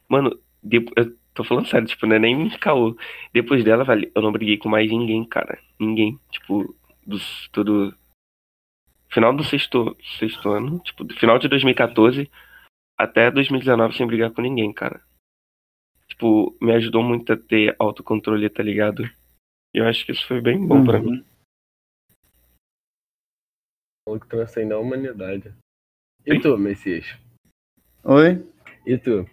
Mano, depo- eu tô falando sério, tipo, não é nem caô. Depois dela, velho, eu não briguei com mais ninguém, cara. Ninguém. Tipo, dos, todo. Final do sexto, sexto ano, tipo, final de 2014 até 2019 sem brigar com ninguém, cara. Tipo, me ajudou muito a ter autocontrole, tá ligado? E eu acho que isso foi bem bom pra mim. O que transcende a humanidade. E tu, Messias? Oi? E tu?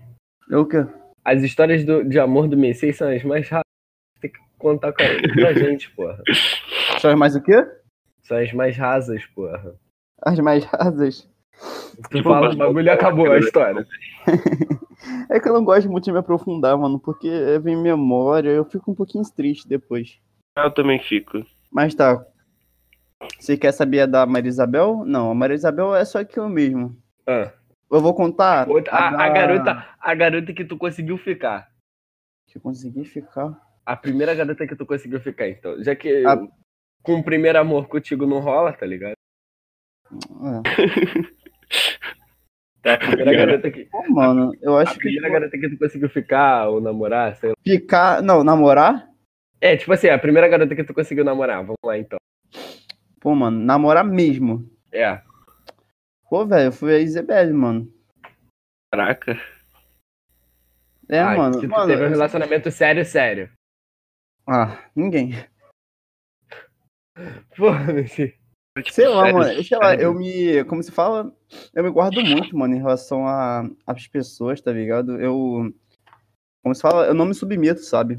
Eu o quê? As histórias do, de amor do Messias são as mais raras. Tem que contar com a, pra gente, porra. Só mais o quê? São as mais rasas, porra. As mais rasas. Tu fala o bagulho e acabou a história. É que eu não gosto muito de me aprofundar, mano, porque vem memória, eu fico um pouquinho triste depois. Eu também fico. Mas tá. Você quer saber a da Maria Isabel? Não, a Maria Isabel é só aquilo mesmo. Ah, Eu vou contar. outra- a, a da- garota, a garota que tu conseguiu ficar. Que eu consegui ficar. A primeira garota que tu conseguiu ficar, então. Já que A- com o primeiro amor contigo não rola, tá ligado? É. É a primeira garota que. Pô, mano, eu A acho que. primeira garota que tu conseguiu ficar ou namorar, sei lá. Ficar. Não, namorar? É, tipo assim, a primeira garota que tu conseguiu namorar. Vamos lá então. Pô, mano, namorar mesmo. É. Pô, velho, foi a Isabelle, mano. Caraca. É, Ah, mano. que tu mano teve um relacionamento sério, sério. Ah, ninguém. Foda-se. Tipo, Sei lá, sério, mano. Sei lá, eu me. Como se fala? Eu me guardo muito, mano, em relação a- às pessoas, tá ligado? Eu. Como se fala? Eu não me submeto, sabe?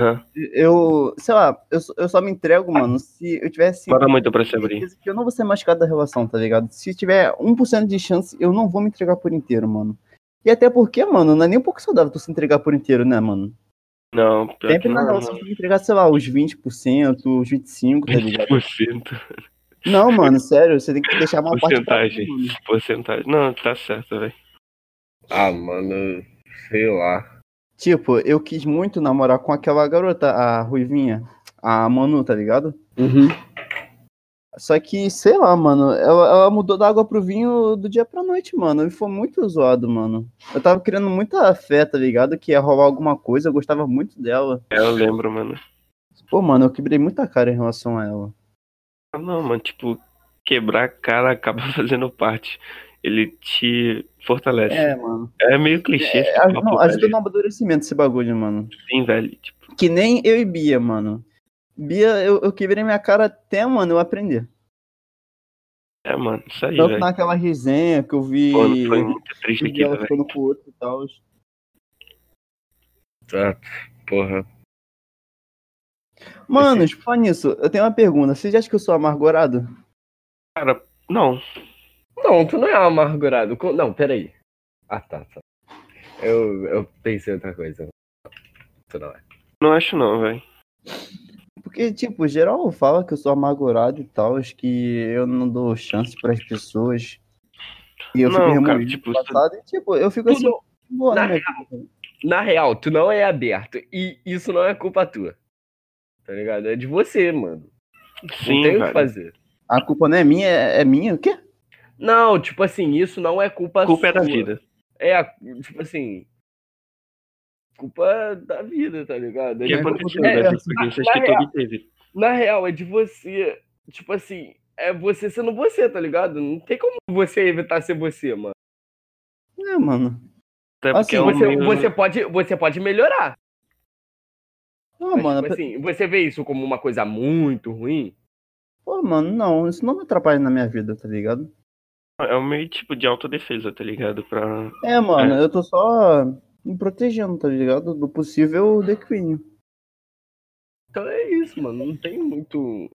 Aham. Eu. Sei lá, eu, só- eu só me entrego, mano, se eu tivesse. Bora muito pra se abrir. eu não vou ser machucado da relação, tá ligado? Se tiver 1% de chance, eu não vou me entregar por inteiro, mano. E até porque, mano, não é nem um pouco saudável tu se entregar por inteiro, né, mano? Não, Sempre na relação tu tem que entregar, sei lá, os 20%, os 25%, tá ligado? 20%. Não, mano, sério, você tem que deixar uma parte Porcentagem. mim, mano. Porcentagem. Não, tá certo, velho. Ah, mano, sei lá. Tipo, eu quis muito namorar com aquela garota, a Ruivinha, a Manu, tá ligado? Uhum. Só que, sei lá, mano, ela, ela mudou da água pro vinho do dia pra noite, mano. E foi muito zoado, mano. Eu tava criando muita fé, tá ligado? Que ia rolar alguma coisa, eu gostava muito dela. É, eu lembro, mano. Pô, mano, eu quebrei muita cara em relação a ela. Ah, Não, mano, tipo, quebrar a cara acaba fazendo parte. Ele te fortalece. É, mano. É, meio clichê. É, aj- papo, não, ajuda no amadurecimento esse bagulho, mano. Sim, velho. Tipo, Que nem eu e Bia, mano. Bia, eu, eu quebrei minha cara até, mano, eu aprender. é, mano, isso aí, Tanto velho. naquela resenha que eu vi. Mano, foi muito triste aquilo, ela ficando com o outro e tal. Tá, porra. Mano, falar nisso, eu tenho uma pergunta. Você já acha que eu sou amargurado? Cara, não. Não, tu não é amargurado. Não, peraí. Ah, tá, tá. Eu, eu pensei em outra coisa. Tu não é. Não acho não, velho. Porque, tipo, geral fala que eu sou amargurado e tal, que eu não dou chance pras pessoas. E eu fico Não, cara, remoendo tipo, passado e, tipo, eu fico assim, Tudo- boa, na né? Na real, tu não é aberto. E isso não é culpa tua. Tá ligado? É de você, mano. Sim, não tem o que fazer. A culpa não é minha, é é minha? O quê? Não, tipo assim, isso não é culpa A culpa é da sua. vida. É, a- tipo assim. Culpa da vida, tá ligado? É que de- aconteceu, é, velho? é, na que real- todo teve. Na real, é de você. Tipo assim, é você sendo você, tá ligado? Não tem como você evitar ser você, mano. É, mano. Até Assim, é um Você, meio- você, pode, você pode melhorar. Não, Mas, mano, tipo assim, você vê isso como uma coisa muito ruim. pô, mano, não, isso não me atrapalha na minha vida, tá ligado? É um meio tipo de autodefesa, tá ligado? Pra... É, mano, eu tô só me protegendo, tá ligado? Do possível declínio. Então é isso, mano. Não tem muito.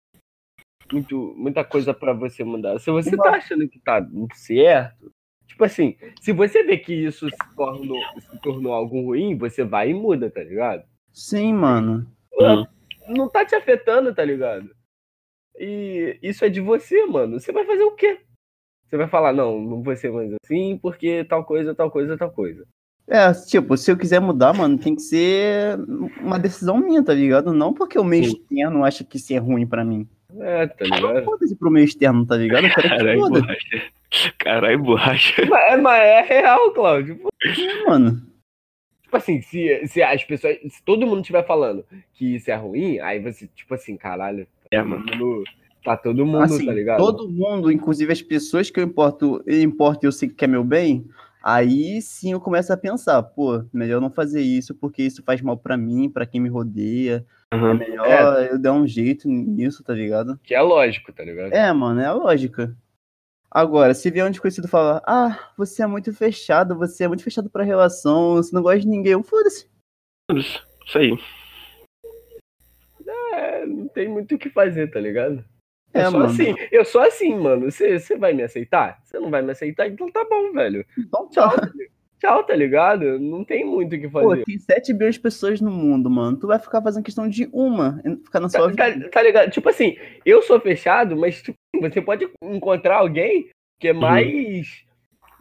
muito muita coisa pra você mudar. Se você tá achando que tá certo. Tipo assim, se você vê que isso se tornou, se tornou algo ruim, você vai e muda, tá ligado? Sim, mano. Hum. Não tá te afetando, tá ligado? E isso é de você, mano. Você vai fazer o quê? Você vai falar, não, não vou ser mais assim, porque tal coisa, tal coisa, tal coisa. É, tipo, se eu quiser mudar, mano, tem que ser uma decisão minha, tá ligado? Não porque o meio Sim. externo acha que isso é ruim pra mim. É, tá ligado? Foda-se pro meio externo, tá ligado? Caralho, foda, borracha. Caralho, borracha. Mas, mas é real, Cláudio. mano. Tipo assim, se, se as pessoas. Se todo mundo estiver falando que isso é ruim, aí você, tipo assim, caralho, É, todo mano. mundo- tá todo mundo, Assim, tá ligado? todo mundo, inclusive as pessoas que eu importo, eu importo e eu sei que quer meu bem, aí sim eu começo a pensar, pô, melhor não fazer isso porque isso faz mal pra mim, pra quem me rodeia. É Aham. melhor eu dar um jeito nisso, tá ligado? Que é lógico, tá ligado? É, mano, é a lógica. Agora, se vier um desconhecido falar, ah, você é muito fechado, você é muito fechado pra relação, você não gosta de ninguém, foda-se. Isso aí. É, não tem muito o que fazer, tá ligado? É, eu sou mano. assim, eu sou assim, mano. Você você vai me aceitar? Você não vai me aceitar? Então tá bom, velho. Então, tchau. Tchau, tá ligado? Não tem muito o que Pô, fazer. tem 7 bilhões de pessoas no mundo, mano. Tu vai ficar fazendo questão de uma, ficar na sua Tá, vida. tá- tá ligado? Tipo assim, eu sou fechado, mas tipo, você pode encontrar alguém que é Uhum. mais,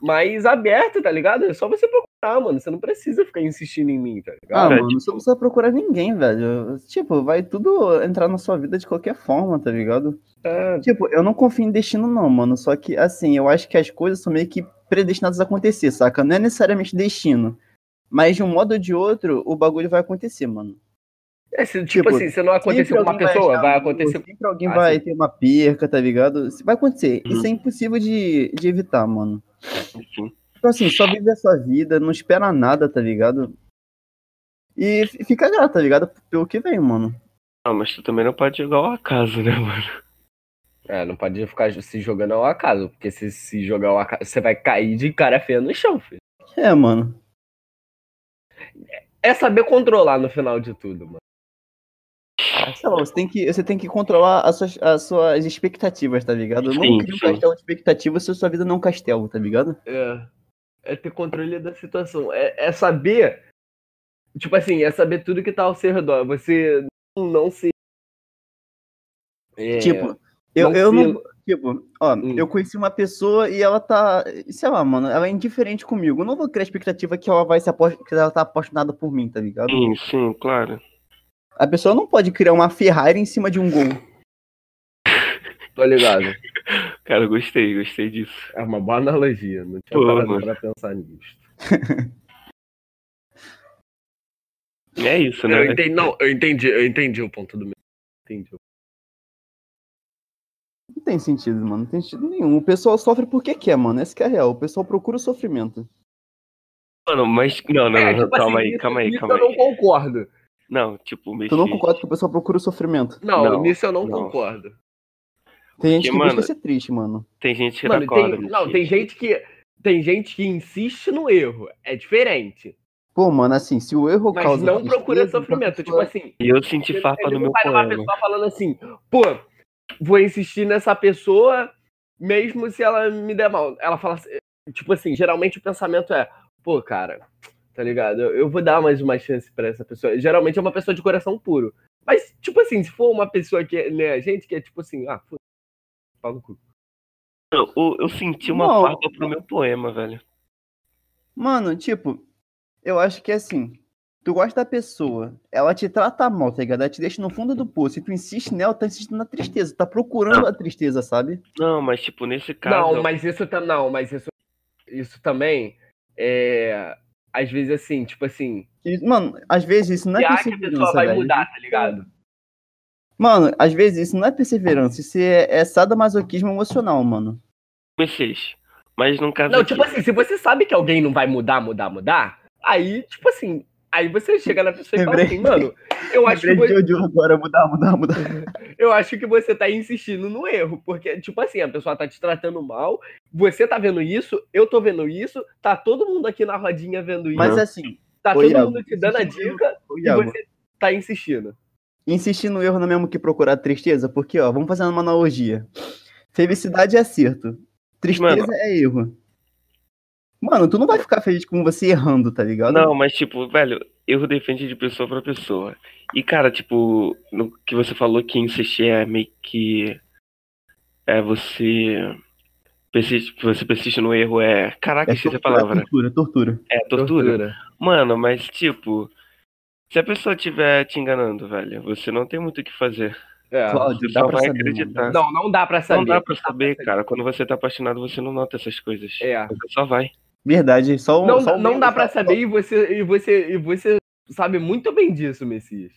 mais aberto, tá ligado? É só você procurar, mano. Você não precisa ficar insistindo em mim, tá Ah, ligado? Cara, mano, tipo- você não precisa procurar ninguém, velho. Tipo, vai tudo entrar na sua vida de qualquer forma, tá ligado? É, Tipo, eu não confio em destino, não, mano. Só que, assim, eu acho que as coisas são meio que predestinadas a acontecer, saca? Não é necessariamente destino. Mas de um modo ou de outro, o bagulho vai acontecer, mano. é, se, tipo, Tipo, assim, se não acontecer com uma pessoa, vai ruim, acontecer Sempre alguém Ah, vai sim. ter uma perca, tá ligado? Vai acontecer. Uhum. Isso é impossível de, de evitar, mano. Enfim. Então, assim, só vive a sua vida, não espera nada, tá ligado? E fica grato, tá ligado? Pelo que vem, mano. Não, mas tu também não pode jogar ao acaso, né, mano? É, não pode ficar se jogando ao acaso, porque se se jogar ao acaso, você vai cair de cara feia no chão, filho. É, mano. É saber controlar no final de tudo, mano. Sei lá, você tem que, você tem que controlar as suas, as suas expectativas, tá ligado? Sim, não cria um castelo de expectativa se a sua vida não é um castelo, tá ligado? É. É ter controle da situação. É, é saber. Tipo assim, é saber tudo que tá ao seu redor. Você não, não se. É, Tipo, eu, não eu não. Tipo, ó, Hum. eu conheci uma pessoa e ela tá. Sei lá, mano, ela é indiferente comigo. Eu não vou criar expectativa que ela vai se apo- que ela tá apaixonada por mim, tá ligado? Sim, sim, claro. A pessoa não pode criar uma Ferrari em cima de um gol. Tô ligado. Cara, eu gostei, gostei disso. É uma boa analogia. Não tinha Pô, parado mano. pra pensar nisso. É isso, né? Eu entendi, não, eu entendi, eu entendi o ponto do meu. Entendi. Não tem sentido, mano. Não tem sentido nenhum. O pessoal sofre porque quer, mano. Essa que é a real. O pessoal procura o sofrimento. Mano, mas. Não, não, É, não, tipo calma assim, aí, calma aí, calma eu não aí. concordo. Não, tipo, o Tu não concorda que o pessoal procura o sofrimento. Não, Não, nisso eu não, não. concordo. Tem gente Porque, que busca mano, ser triste, mano. Tem gente que Mano, dá tem, corda. não, tem gente que. Tem gente que insiste no erro. É diferente. Pô, mano, assim, se o erro Mas causa. não procura sofrimento. Tipo assim, E eu senti farpa no não meu poema. pessoa falando assim, pô, vou insistir nessa pessoa mesmo se ela me der mal. Ela fala assim, tipo assim, geralmente o pensamento é, pô, cara, tá ligado? Eu, eu vou dar mais uma chance pra essa pessoa. Geralmente é uma pessoa de coração puro. Mas, tipo assim, se for uma pessoa que, né, a gente que é tipo assim, ah, foda pau no cu. Eu, eu- eu senti uma Não. farpa pro meu poema, velho. Mano, tipo, eu acho que assim, tu gosta da pessoa, ela te trata mal, tá ligado? Ela te deixa no fundo do poço e tu insiste nela, tá insistindo na tristeza, tá procurando a tristeza, sabe? Não, mas tipo, nesse caso. Não, mas isso também, não, mas isso, isso também é, às vezes assim, tipo assim, mano, às vezes isso não é se acha que a pessoa perseverança, vai velho. mudar, tá ligado? Mano, às vezes isso não é perseverança, isso é, é sadomasoquismo emocional, mano. Vocês. Mas caso. Não, aqui- tipo assim, se você sabe que alguém não vai mudar, mudar, mudar, aí, tipo assim, aí você chega na pessoa e fala assim, mano, eu acho, que você, de agora, mudar, mudar, mudar. eu acho que você tá insistindo no erro, porque, tipo assim, a pessoa tá te tratando mal, você tá vendo isso, eu tô vendo isso, tá todo mundo aqui na rodinha vendo isso, Mas assim, tá todo Iago, mundo te dando a dica e você tá insistindo. insistir no erro não é mesmo que procurar tristeza, porque, ó, vamos fazer uma analogia. Felicidade é acerto, tristeza Mano. é erro. Mano, tu não vai ficar feliz com você errando, tá ligado? Não, mas tipo, velho, erro depende de pessoa pra pessoa. E, cara, tipo, no que você falou que insistir é meio que. É você. Persiste, você persiste no erro é. Caraca, é esqueci a tortura, palavra. tortura, tortura. É tortura. Mano, mas tipo. Se a pessoa estiver te enganando, velho, você não tem muito o que fazer. É. Cláudio, dá pra acreditar. Não, não dá pra saber. Não dá pra saber, cara. Quando você tá apaixonado, você não nota essas coisas. É. Você só vai. Verdade, só um. Não, só um não dá só- saber e você, e você, e você sabe muito bem disso, Messias.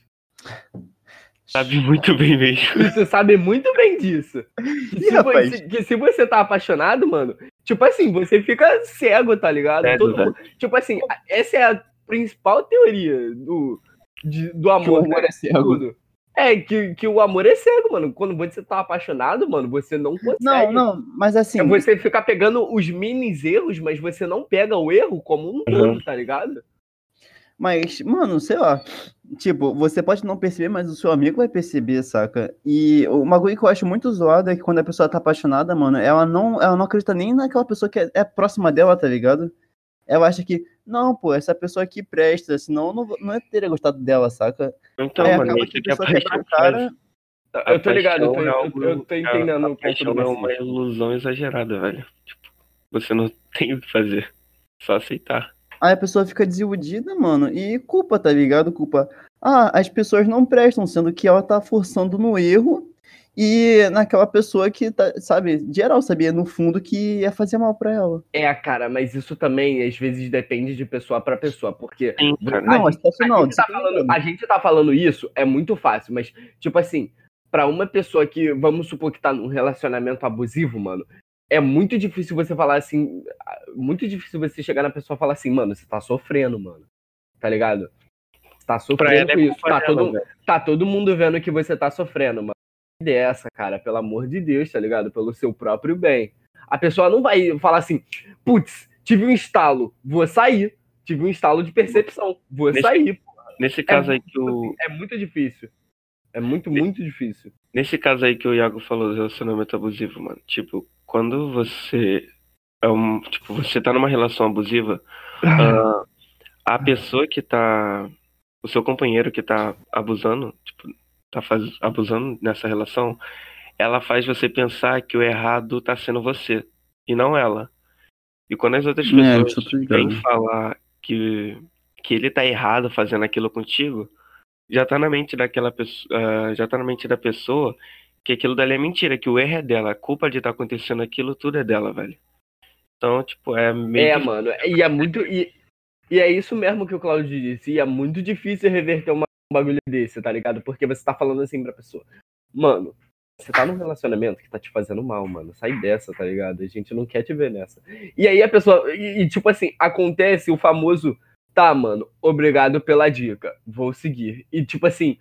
Sabe muito bem mesmo. Você sabe muito bem disso. Que Ih, se, você, que se você tá apaixonado, mano, tipo assim, você fica cego, tá ligado? Cego, Todo velho. mundo- tipo assim, essa é a principal teoria do, de- do Que o amor. amor né? é cego. Tudo. É, que, que o amor é cego, mano. Quando você tá apaixonado, mano, você não consegue. Não, não, mas assim, É você ficar pegando os mini erros, mas você não pega o erro como um todo, Uhum. tá ligado? mas, mano, sei lá. Tipo, você pode não perceber, mas o seu amigo vai perceber, saca? E uma coisa que eu acho muito zoada é que quando a pessoa tá apaixonada, mano, ela não, ela não acredita nem naquela pessoa que é, é próxima dela, tá ligado? Ela acha que, não, pô, essa pessoa aqui presta, senão eu não, não ia teria gostado dela, saca? Então, Aí mano, isso que a que a pessoa a cara. faz. Eu tô ligado, eu tô, é eu, algo- eu tô entendendo a, o a do é uma ilusão exagerada, velho. Tipo, você não tem o que fazer. Só aceitar. Aí a pessoa fica desiludida, mano, e culpa, tá ligado? Culpa. Ah, as pessoas não prestam, sendo que ela tá forçando no erro e naquela pessoa que, tá, sabe, geral sabia no fundo que ia fazer mal pra ela. É, cara, mas isso também às vezes depende de pessoa pra pessoa, porque Sim, cara. Não, a é situacional. a gente, tá falando, a gente tá falando isso, é muito fácil, mas, tipo assim, pra uma pessoa que, vamos supor que tá num relacionamento abusivo, mano, é muito difícil você falar assim, muito difícil você chegar na pessoa e falar assim, mano, você tá sofrendo, mano, tá ligado? Você tá sofrendo ela com é isso. Tá todo, velho. tá todo mundo vendo que você tá sofrendo, mano. Dessa, cara, pelo amor de Deus, tá ligado? Pelo seu próprio bem. A pessoa não vai falar assim, putz, tive um estalo, vou sair. Tive um estalo de percepção, vou Nesse- sair. Nesse caso aí que o. assim, É muito difícil. É muito, muito difícil. Nesse caso aí que o Iago falou do relacionamento abusivo, mano. Tipo, quando você. É um, tipo, você tá numa relação abusiva, ah, a pessoa que tá. O seu companheiro que tá abusando, tipo, tá faz, abusando nessa relação, ela faz você pensar que o errado tá sendo você e não ela. E quando as outras É, pessoas vêm falar que, que ele tá errado fazendo aquilo contigo, já tá na mente daquela pessoa, já tá na mente da pessoa que aquilo dali é mentira, que o erro é dela, a culpa de estar acontecendo aquilo tudo é dela, velho. Então, tipo, é meio É, mano. E é muito. E, e é isso mesmo que o Claudio disse. E é muito difícil reverter uma- um bagulho desse, tá ligado? Porque você tá falando assim pra pessoa. Mano, você tá num relacionamento que tá te fazendo mal, mano. Sai dessa, tá ligado? A gente não quer te ver nessa. E aí a pessoa. E, e, tipo assim, acontece o famoso. Tá, mano, obrigado pela dica. Vou seguir. E tipo assim,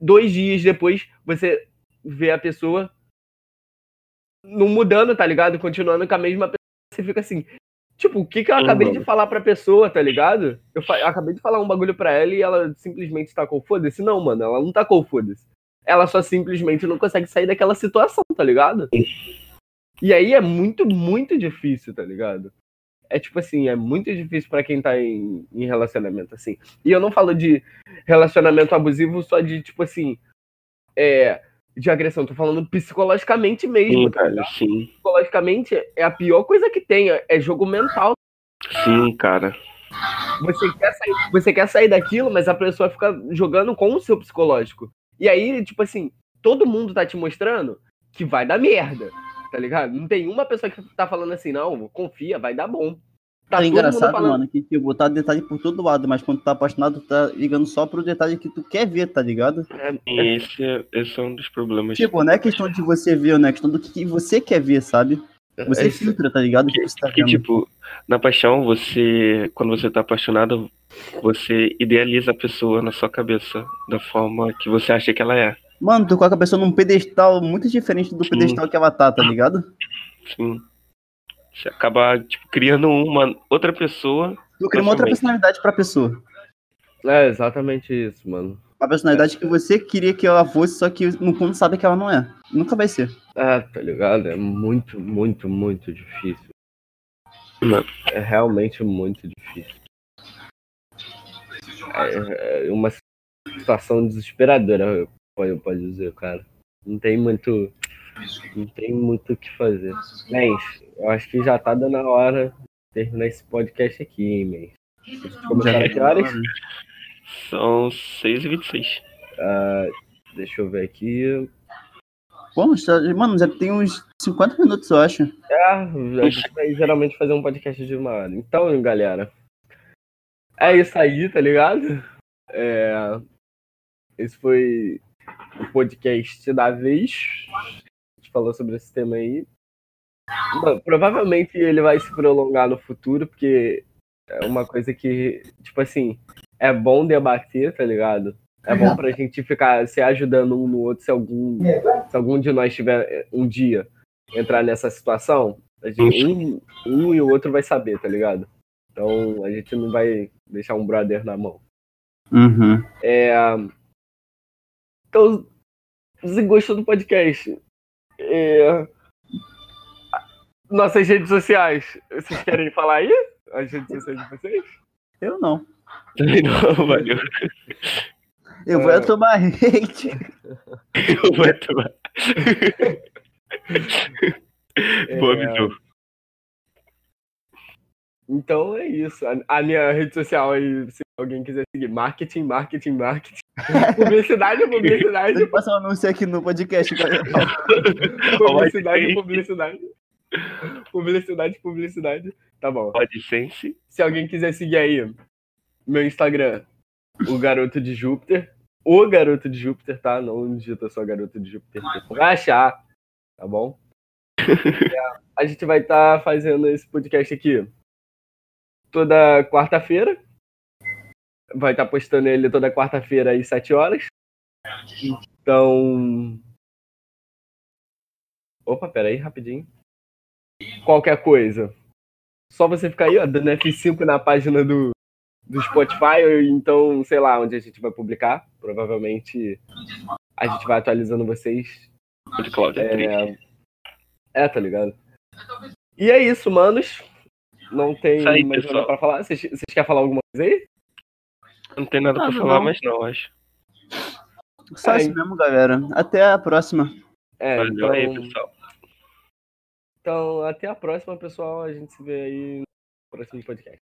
dois dias depois, você vê a pessoa não mudando, tá ligado? Continuando com a mesma pessoa. Você fica assim, tipo, o que que eu acabei de falar pra pessoa, tá ligado? Eu, eu acabei de falar um bagulho pra ela e ela simplesmente tacou foda-se. Não, mano, ela não tacou foda-se. Ela só simplesmente não consegue sair daquela situação, tá ligado? E aí é muito, muito difícil, tá ligado? É tipo assim, é muito difícil pra quem tá em, em relacionamento, assim. E eu não falo de relacionamento abusivo só de, tipo assim, é, de agressão. Tô falando psicologicamente mesmo, Sim, tá cara, ligado? sim. Psicologicamente é a pior coisa que tem, é- é jogo mental. Sim, cara. Você quer sair, você quer sair daquilo, mas a pessoa fica jogando com o seu psicológico. E aí, tipo assim, todo mundo tá te mostrando que vai dar merda, tá ligado? Não tem uma pessoa que tá falando assim, não, confia, vai dar bom. Tá é engraçado, mano, que tipo, tá detalhe por todo lado, mas quando tá apaixonado, tu tá ligando só pro detalhe que tu quer ver, tá ligado? E esse, é- esse é um dos problemas. Tipo, não é questão de você ver, não é questão do que você quer ver, sabe? Você É, filtra, tá ligado? Que você tá Que, tipo, na paixão, você. Quando você tá apaixonado, você idealiza a pessoa na sua cabeça da forma que você acha que ela é. Mano, tu coloca a pessoa num pedestal muito diferente do Sim. pedestal que ela tá, tá ligado? Sim. Acaba, tipo, criando uma outra pessoa. Tu cria uma outra personalidade pra pessoa. É exatamente isso, mano. Uma personalidade que você queria que ela fosse, só que no fundo sabe que ela não é. Nunca vai ser. Ah, tá ligado? É muito, muito, muito difícil. Mano. É realmente muito difícil. É, é uma situação desesperadora, pode, pode dizer, cara. Não tem muito. Não tem muito o que fazer. Mas, eu acho que já tá dando a hora de terminar esse podcast aqui, hein, man. Vocês começaram que horas? São 6h26. Ah, deixa eu ver aqui. Mas tá- mano, já tem uns 50 minutos, eu acho. É, a gente vai geralmente fazer um podcast de uma hora. Então, galera, é isso aí, tá ligado? É, esse foi o podcast da vez. Falou sobre esse tema aí. Bom, provavelmente ele vai se prolongar no futuro, porque é uma coisa que, tipo assim, é bom debater, tá ligado? É bom pra gente ficar se ajudando um no outro se algum, se algum de nós tiver um dia entrar nessa situação, a gente, um, um e o outro vai saber, tá ligado? Então a gente não vai deixar um brother na mão. Uhum. É, então, se gostou do podcast, é, nossas redes sociais, vocês querem falar aí? As redes sociais de vocês? Eu não. Também não, valeu. Eu vou É. tomar hate. Eu vou tomar. Boa, É, Vitor. Então é isso. A, a minha rede social aí, se alguém quiser seguir, marketing, marketing, marketing. Publicidade, publicidade, Deixa eu passar um anúncio aqui no podcast, publicidade, publicidade. Publicidade, publicidade. Tá bom. Pode sense. Se alguém quiser seguir aí, meu Instagram, o Garoto de Júpiter. O Garoto de Júpiter, tá? Não digita só Garoto de Júpiter. Vai achar, tá bom? É, a gente vai estar fazendo esse podcast aqui toda quarta-feira. Vai estar postando ele toda quarta-feira às 7 horas. Então. Opa, peraí, rapidinho. Qualquer coisa. Só você ficar aí, ó, dando F5 na página do, do Spotify, então, sei lá, onde a gente vai publicar. Provavelmente a gente vai atualizando vocês. PodCloud é, triste. é, tá ligado? E é isso, manos. Não tem aí, mais pessoal. nada pra falar. Vocês querem falar alguma coisa aí? Não tem nada pra Nada, falar mais não, acho. Só É, isso mesmo, galera. Até a próxima. É, Valeu então, aí, pessoal. então, até a próxima, pessoal. A gente se vê aí no próximo podcast.